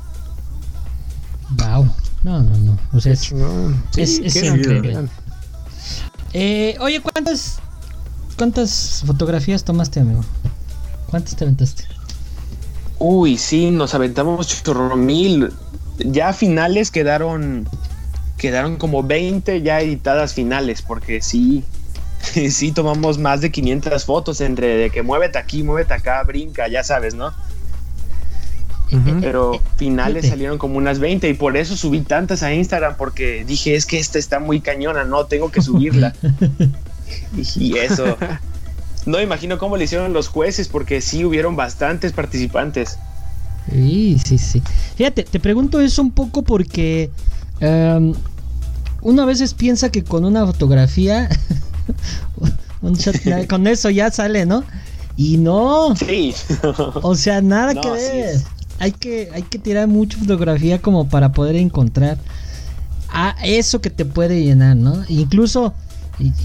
Wow. No, no, no. O sea, es, increíble. Eh, oye, ¿cuántas cuántas fotografías tomaste, amigo? ¿Cuántas te aventaste? Uy, sí, nos aventamos chorro mil. Ya finales quedaron quedaron como 20 ya editadas finales, porque sí, sí tomamos más de 500 fotos entre de que muévete aquí, muévete acá, brinca, ya sabes, ¿no? Pero finales salieron como unas 20 y por eso subí tantas a Instagram porque dije, es que esta está muy cañona, no, tengo que subirla. y eso. No imagino cómo le hicieron los jueces porque sí hubieron bastantes participantes. Sí, sí, sí. Fíjate, te pregunto eso un poco porque um, uno a veces piensa que con una fotografía, con eso ya sale, ¿no? Y no. Sí. o sea, nada que ver hay que, hay que tirar mucha fotografía como para poder encontrar a eso que te puede llenar, ¿no? Incluso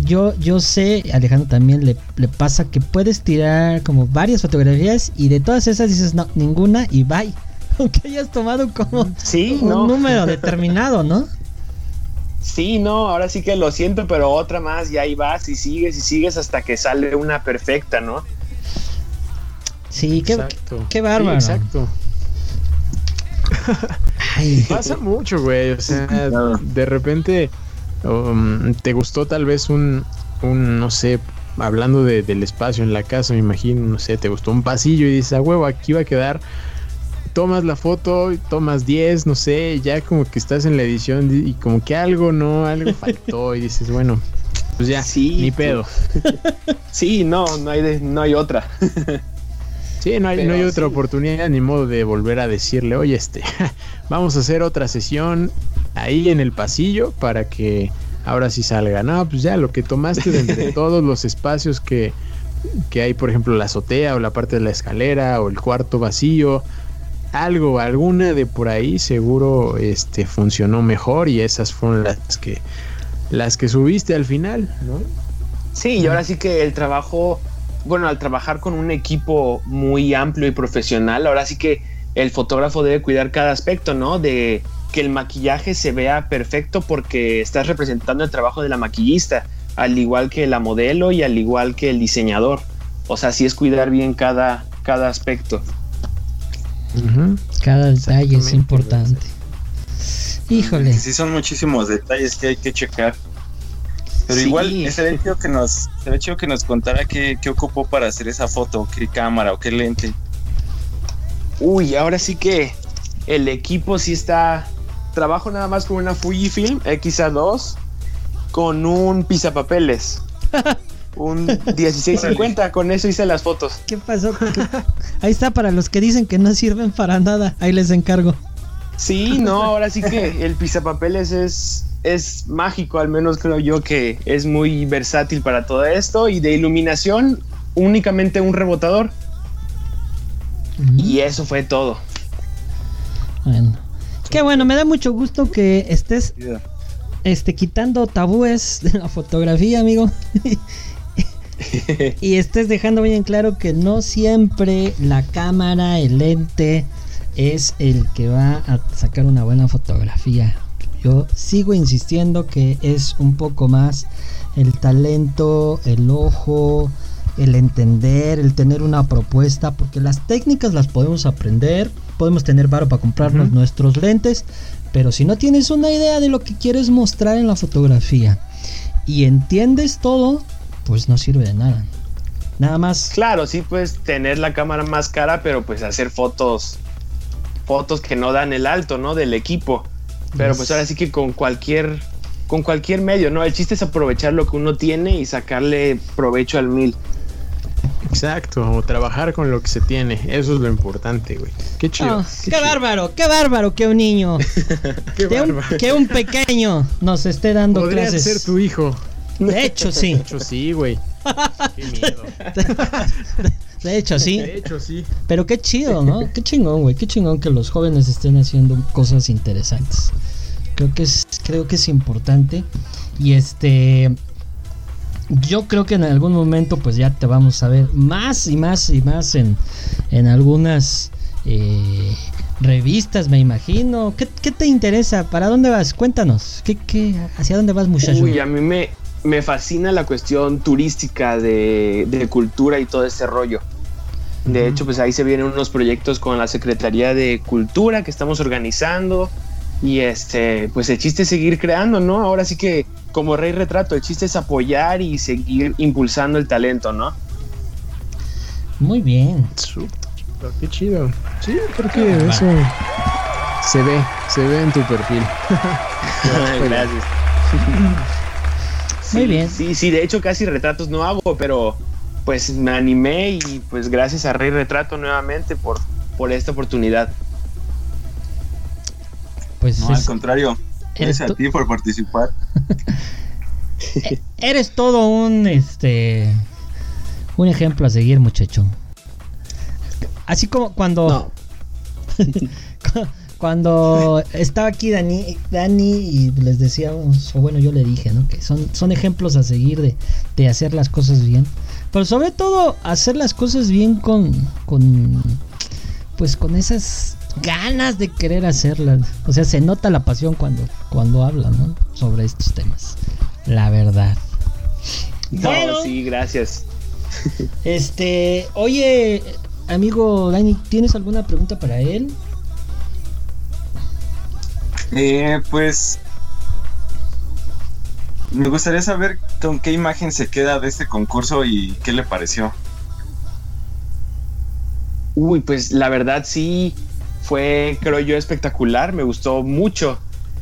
yo, yo sé, Alejandro también le, le, pasa que puedes tirar como varias fotografías y de todas esas dices, no, ninguna y bye. Aunque hayas tomado como sí, un número determinado, ¿no? Sí, no, ahora sí que lo siento, pero otra más y ahí vas y sigues y sigues hasta que sale una perfecta, ¿no? Sí, qué, qué bárbaro. exacto. Pasa mucho, güey. O sea, de repente um, te gustó tal vez un, un no sé, hablando del espacio en la casa, me imagino, no sé, te gustó un pasillo y dices, a huevo, aquí va a quedar. Tomas la foto, tomas 10, no sé, ya como que estás en la edición y como que algo, ¿no? Algo faltó y dices, bueno, pues ya, sí, ni pedo. sí, no, no hay, no hay otra. Sí, no hay, no hay otra oportunidad ni modo de volver a decirle, oye, este, vamos a hacer otra sesión ahí en el pasillo para que ahora sí salga. No, pues ya lo que tomaste de entre todos los espacios que, que hay, por ejemplo, la azotea o la parte de la escalera o el cuarto vacío, algo, alguna de por ahí seguro este funcionó mejor y esas fueron las que las que subiste al final, ¿no? Sí, y ahora sí que el trabajo bueno, al trabajar con un equipo muy amplio y profesional, ahora sí que el fotógrafo debe cuidar cada aspecto, ¿no? De que el maquillaje se vea perfecto porque estás representando el trabajo de la maquillista, al igual que la modelo y al igual que el diseñador. O sea, sí es cuidar bien cada, cada aspecto. Cada detalle es importante. Híjole. Sí, son muchísimos detalles que hay que checar. Pero igual, ese hecho que nos, hecho que nos contara qué, qué ocupó para hacer esa foto, qué cámara o qué lente. Uy, ahora sí que el equipo sí está. Trabajo nada más con una Fujifilm XA2 con un pizapapeles. un 1650, con eso hice las fotos. ¿Qué pasó? Ahí está para los que dicen que no sirven para nada. Ahí les encargo. Sí, no, ahora sí que el pizapapeles es es mágico, al menos creo yo que es muy versátil para todo esto. Y de iluminación, únicamente un rebotador. Y eso fue todo. Bueno. Qué bueno, me da mucho gusto que estés este, quitando tabúes de la fotografía, amigo. y estés dejando bien claro que no siempre la cámara, el lente, es el que va a sacar una buena fotografía. Yo sigo insistiendo que es un poco más el talento, el ojo, el entender, el tener una propuesta, porque las técnicas las podemos aprender, podemos tener varo para comprarnos nuestros lentes, pero si no tienes una idea de lo que quieres mostrar en la fotografía y entiendes todo, pues no sirve de nada. Nada más. Claro, sí puedes tener la cámara más cara, pero pues hacer fotos, fotos que no dan el alto, ¿no? Del equipo. Pero pues ahora sí que con cualquier con cualquier medio, ¿no? El chiste es aprovechar lo que uno tiene y sacarle provecho al mil. Exacto, o trabajar con lo que se tiene, eso es lo importante, güey. Qué chido. Oh, qué, bárbaro, qué bárbaro que un niño, que, un, pequeño nos esté dando Podría clases. ser tu hijo. De hecho, sí. De hecho, sí, güey. Qué miedo. De hecho, sí. De hecho, sí. Pero qué chido, ¿no? Qué chingón, güey. Qué chingón que los jóvenes estén haciendo cosas interesantes. Creo que es, creo que es importante. Y este. Yo creo que en algún momento, pues ya te vamos a ver más y más y más en, en algunas eh, revistas, me imagino. ¿Qué, te interesa? ¿Para dónde vas? Cuéntanos. ¿Qué, qué, ¿Hacia dónde vas, muchacho? Uy, a mí me, me fascina la cuestión turística de, cultura y todo este rollo. De hecho, pues ahí se vienen unos proyectos con la Secretaría de Cultura que estamos organizando. Y este, pues el chiste es seguir creando, ¿no? Ahora sí que, como Rey Retrato, el chiste es apoyar y seguir impulsando el talento, ¿no? Muy bien. qué chido. Sí, porque eso se ve, se ve en tu perfil. Gracias. Muy bien. Sí, sí, de hecho casi retratos no hago, pero pues me animé y pues gracias a Rey Retrato nuevamente por, por esta oportunidad. Pues no, al contrario. Gracias a ti por participar. Eres todo un este un ejemplo a seguir, muchacho. Así como cuando Cuando estaba aquí Dani, Dani y les decíamos, o bueno, yo le dije, ¿no? Que son, son ejemplos a seguir de, de hacer las cosas bien. Pero sobre todo hacer las cosas bien con, con, pues con esas ganas de querer hacerlas. O sea, se nota la pasión cuando, cuando hablan, ¿no? Sobre estos temas. La verdad. No, sí, gracias. Este, oye, amigo Dani, ¿tienes alguna pregunta para él? Eh, pues me gustaría saber con qué imagen se queda de este concurso y qué le pareció. Uy, pues la verdad sí fue, creo yo, espectacular, me gustó mucho.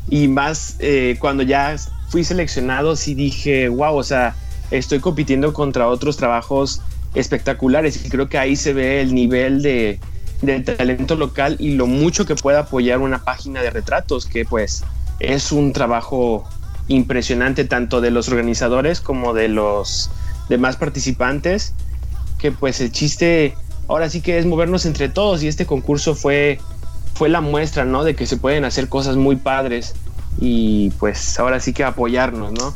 Y más eh, cuando ya fui seleccionado, sí dije, wow, o sea, estoy compitiendo contra otros trabajos espectaculares y creo que ahí se ve el nivel de, del talento local y lo mucho que puede apoyar una página de retratos, que pues es un trabajo impresionante tanto de los organizadores como de los demás participantes, que pues el chiste ahora sí que es movernos entre todos y este concurso fue, fue la muestra, ¿no? De que se pueden hacer cosas muy padres y pues ahora sí que apoyarnos, ¿no?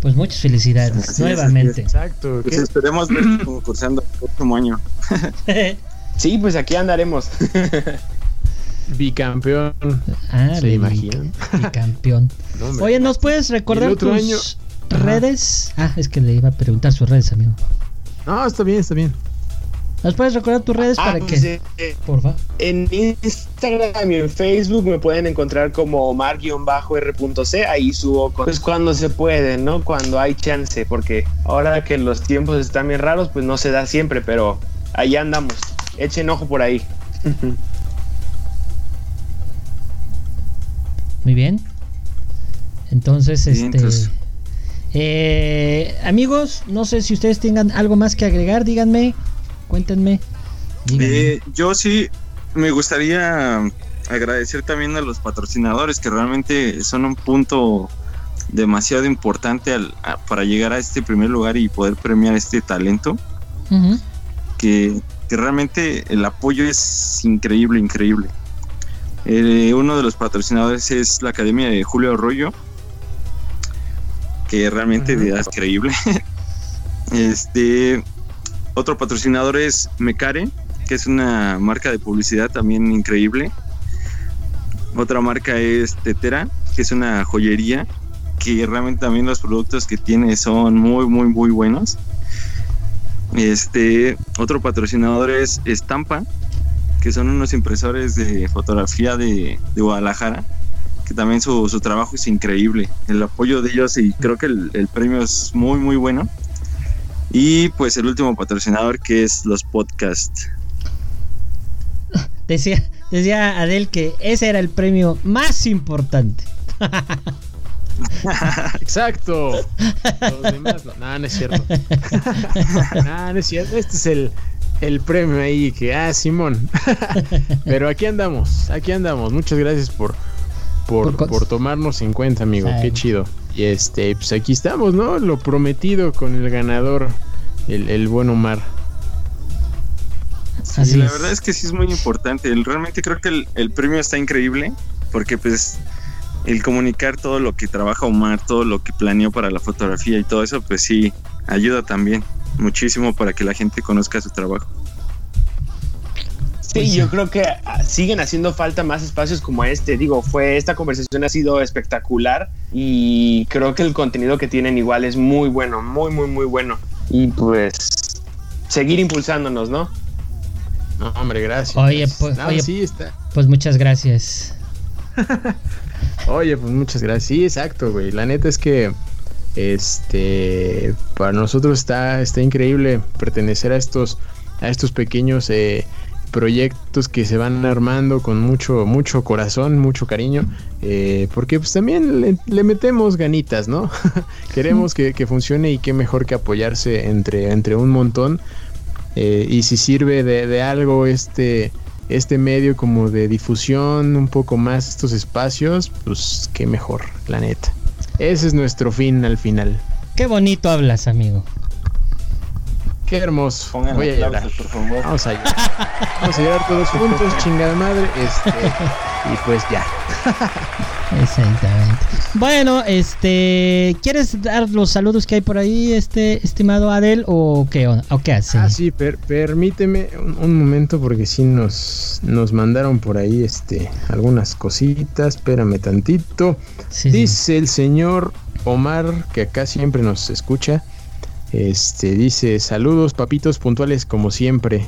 Pues muchas felicidades nuevamente. Exacto. Pues esperemos ver concursando el próximo año. sí, pues aquí andaremos. Bicampeón. Ah, ¿Se imaginan? Bicampeón. Oye, ¿nos puedes recordar tus redes? Ah, es que le iba a preguntar sus redes, amigo. No, está bien, está bien. ¿Nos puedes recordar tus redes ah, para pues, que? Eh, Porfa. En Instagram y en Facebook me pueden encontrar como omar-r.c. Ahí subo pues cuando se puede, ¿no? Cuando hay chance, porque ahora que los tiempos están bien raros, pues no se da siempre, pero ahí andamos. Echen ojo por ahí. Muy bien. Entonces, este. Eh, amigos, no sé si ustedes tengan algo más que agregar, díganme. Cuéntenme. Eh, yo sí me gustaría agradecer también a los patrocinadores que realmente son un punto demasiado importante para llegar a este primer lugar y poder premiar este talento. que, realmente el apoyo es increíble, increíble. Eh, uno de los patrocinadores es la Academia de Julio Arroyo, que realmente es increíble. este, otro patrocinador es Mecare, que es una marca de publicidad también increíble. Otra marca es Tetera, que es una joyería, que realmente también los productos que tiene son muy, muy, muy buenos. Este, otro patrocinador es Estampa, que son unos impresores de fotografía de, Guadalajara, que también su, trabajo es increíble. El apoyo de ellos y creo que el, el premio es muy, muy bueno. Y pues el último patrocinador que es los podcasts. Decía, decía Adel que ese era el premio más importante. Exacto. Los demás no. no, es cierto. no, no es cierto. Este es el, el premio ahí que, ah, Simón. Pero aquí andamos, aquí andamos. Muchas gracias por, por, por, tomarnos en cuenta, amigo. Qué chido. Y este, pues aquí estamos, ¿no? Lo prometido con el ganador, el, el buen Omar. Sí, la verdad es que sí es muy importante. Realmente creo que el, premio está increíble porque pues el comunicar todo lo que trabaja Omar, todo lo que planeó para la fotografía y todo eso, pues sí, ayuda también muchísimo para que la gente conozca su trabajo. Sí, pues yo creo que ah, siguen haciendo falta más espacios como este. Digo, fue esta conversación ha sido espectacular y creo que el contenido que tienen igual es muy bueno, muy muy muy bueno. Y pues seguir impulsándonos, ¿no? No, hombre, gracias. Oye, pues, pues muchas gracias. oye, pues muchas gracias. Sí, exacto, güey. La neta es que este para nosotros está está increíble pertenecer a estos a estos pequeños eh, proyectos que se van armando con mucho, mucho corazón, mucho cariño, eh, porque pues también le, metemos ganitas, ¿no? Queremos que, funcione y qué mejor que apoyarse entre, entre un montón. Eh, y si sirve de, algo este, este medio como de difusión, un poco más estos espacios, pues qué mejor, la neta. Ese es nuestro fin al final. Qué bonito hablas, amigo. Qué hermoso. Voy a llorar. Por favor. Vamos a llorar. Vamos a llorar todos juntos, chingada madre. Este, y pues ya. Exactamente. Bueno, este, ¿quieres dar los saludos que hay por ahí, este estimado Adel, o qué, o, qué hace? Ah, sí, permíteme un, momento porque sí nos, nos mandaron por ahí, este, algunas cositas. Espérame tantito. Dice el señor Omar que acá siempre nos escucha. Este dice, saludos papitos puntuales como siempre.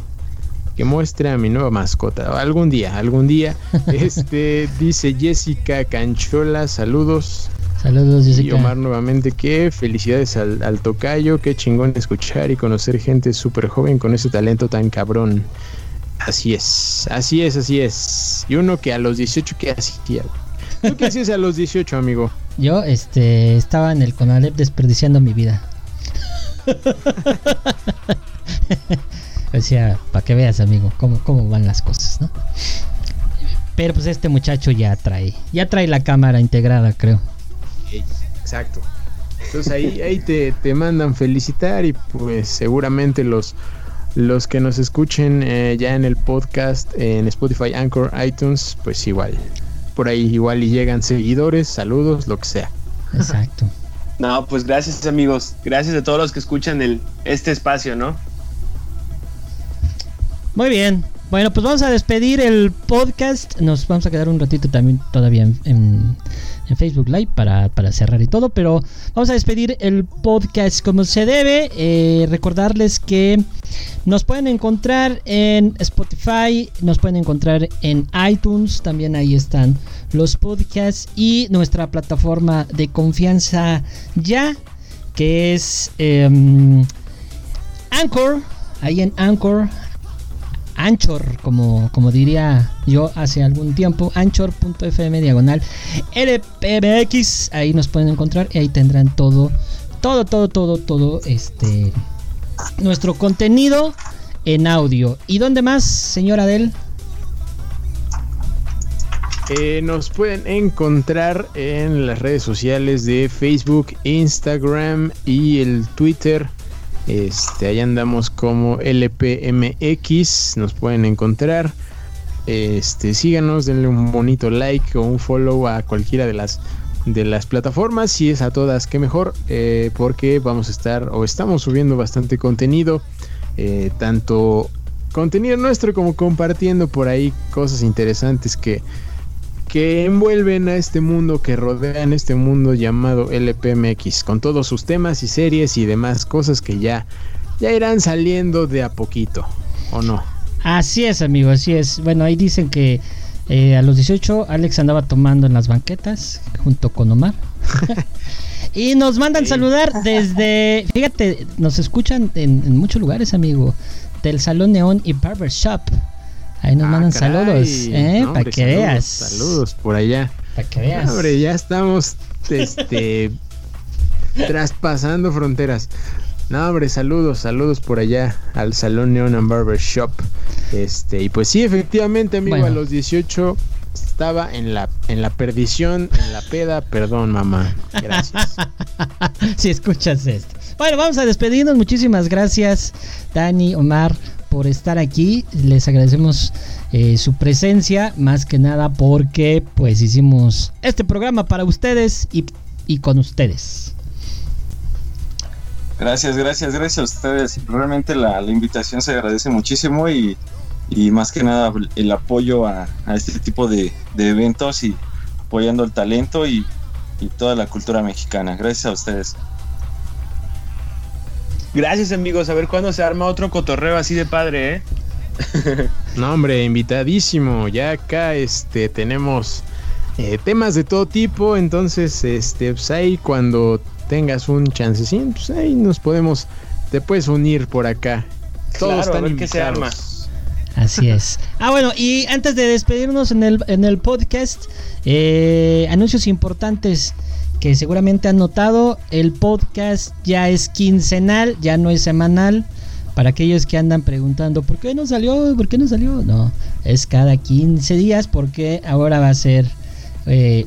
Que muestre a mi nueva mascota. Algún día, algún día. Este dice Jessica Canchola, saludos. Saludos, Jessica. Y Omar nuevamente, que felicidades al, al tocayo, qué chingón escuchar y conocer gente súper joven con ese talento tan cabrón. Así es, así es, así es. Y uno que a los 18, ¿qué hacía? ¿Tú qué hacías a los 18, amigo? Yo, este, estaba en el Conalep desperdiciando mi vida. O sea, para que veas, amigo, cómo, cómo van las cosas, ¿no? Pero pues este muchacho ya trae, ya trae la cámara integrada, creo. Exacto. Entonces ahí, ahí te, mandan felicitar y pues seguramente los, los que nos escuchen eh, ya en el podcast, en Spotify, Anchor, iTunes, pues igual. Por ahí igual y llegan seguidores, saludos, lo que sea. Exacto. No, pues gracias amigos, gracias a todos los que escuchan el, este espacio, ¿no? Muy bien, bueno, pues vamos a despedir el podcast. Nos vamos a quedar un ratito también todavía en, Facebook Live para, cerrar y todo. Pero vamos a despedir el podcast como se debe. Eh, recordarles que nos pueden encontrar en Spotify, nos pueden encontrar en iTunes. También ahí están los podcasts y nuestra plataforma de confianza ya, que es em, Anchor. Ahí en Anchor Anchor, como, como diría yo hace algún tiempo, anchor.fm diagonal LPMX, ahí nos pueden encontrar y ahí tendrán todo, todo, todo, todo, todo este nuestro contenido en audio. ¿Y dónde más, señora Adel? Eh, nos pueden encontrar en las redes sociales de Facebook, Instagram y el Twitter este, ahí andamos como LPMX, nos pueden encontrar. Este, síganos, denle un bonito like o un follow a cualquiera de las de las plataformas. Si es a todas, que mejor, eh, porque vamos a estar o estamos subiendo bastante contenido, eh, tanto contenido nuestro como compartiendo por ahí cosas interesantes que que envuelven a este mundo, que rodean este mundo llamado LPMX, con todos sus temas y series y demás cosas que ya, ya irán saliendo de a poquito, ¿o no? Así es, amigo, así es. Bueno, ahí dicen que eh, a los 18 Alex andaba tomando en las banquetas junto con Omar. y nos mandan saludar desde, fíjate, nos escuchan en, en muchos lugares, amigo, del Salón Neón y Barber Shop. Ahí nos ah, mandan saludos, ¿eh? Para que veas. Saludos por allá. Para que veas. hombre, ya estamos este, traspasando fronteras. No, hombre, saludos, saludos por allá al Salón Neon and Barber Shop. Este, y pues sí, efectivamente, amigo, a los 18 estaba en la, en la perdición, en la peda. Perdón, mamá. Gracias. si escuchas esto. Bueno, vamos a despedirnos. Muchísimas gracias, Dani, Omar, por estar aquí. Les agradecemos eh, su presencia, más que nada porque pues hicimos este programa para ustedes y, con ustedes. Gracias, gracias, gracias a ustedes. Realmente la, invitación se agradece muchísimo y, más que nada el apoyo a, este tipo de, eventos y apoyando el talento y toda la cultura mexicana. Gracias a ustedes. Gracias amigos, a ver cuándo se arma otro cotorreo así de padre, ¿eh? no hombre, invitadísimo. Ya acá este tenemos eh, temas de todo tipo, entonces este pues ahí cuando tengas un chancecín, pues ahí nos podemos te puedes unir por acá. Todos están a se arma. Así es. Ah, bueno, y antes de despedirnos en el, en el podcast, eh, anuncios importantes que seguramente han notado, el podcast ya es quincenal, ya no es semanal. Para aquellos que andan preguntando, ¿por qué no salió? ¿Por qué no salió? No, es cada 15 días porque ahora va a ser eh,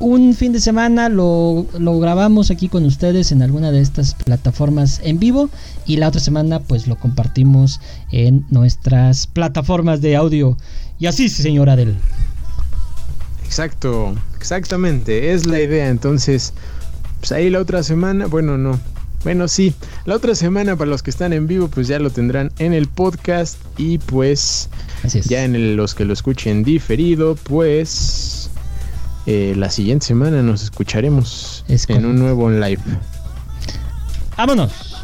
un fin de semana, lo, lo, grabamos aquí con ustedes en alguna de estas plataformas en vivo y la otra semana pues lo compartimos en nuestras plataformas de audio. Y así, señora Adel. Exacto, exactamente, es la idea. Entonces, pues ahí la otra semana, bueno, no. Bueno, sí, la otra semana para los que están en vivo, pues ya lo tendrán en el podcast y pues ya en los que lo escuchen diferido, pues eh, la siguiente semana nos escucharemos en un nuevo live. Vámonos.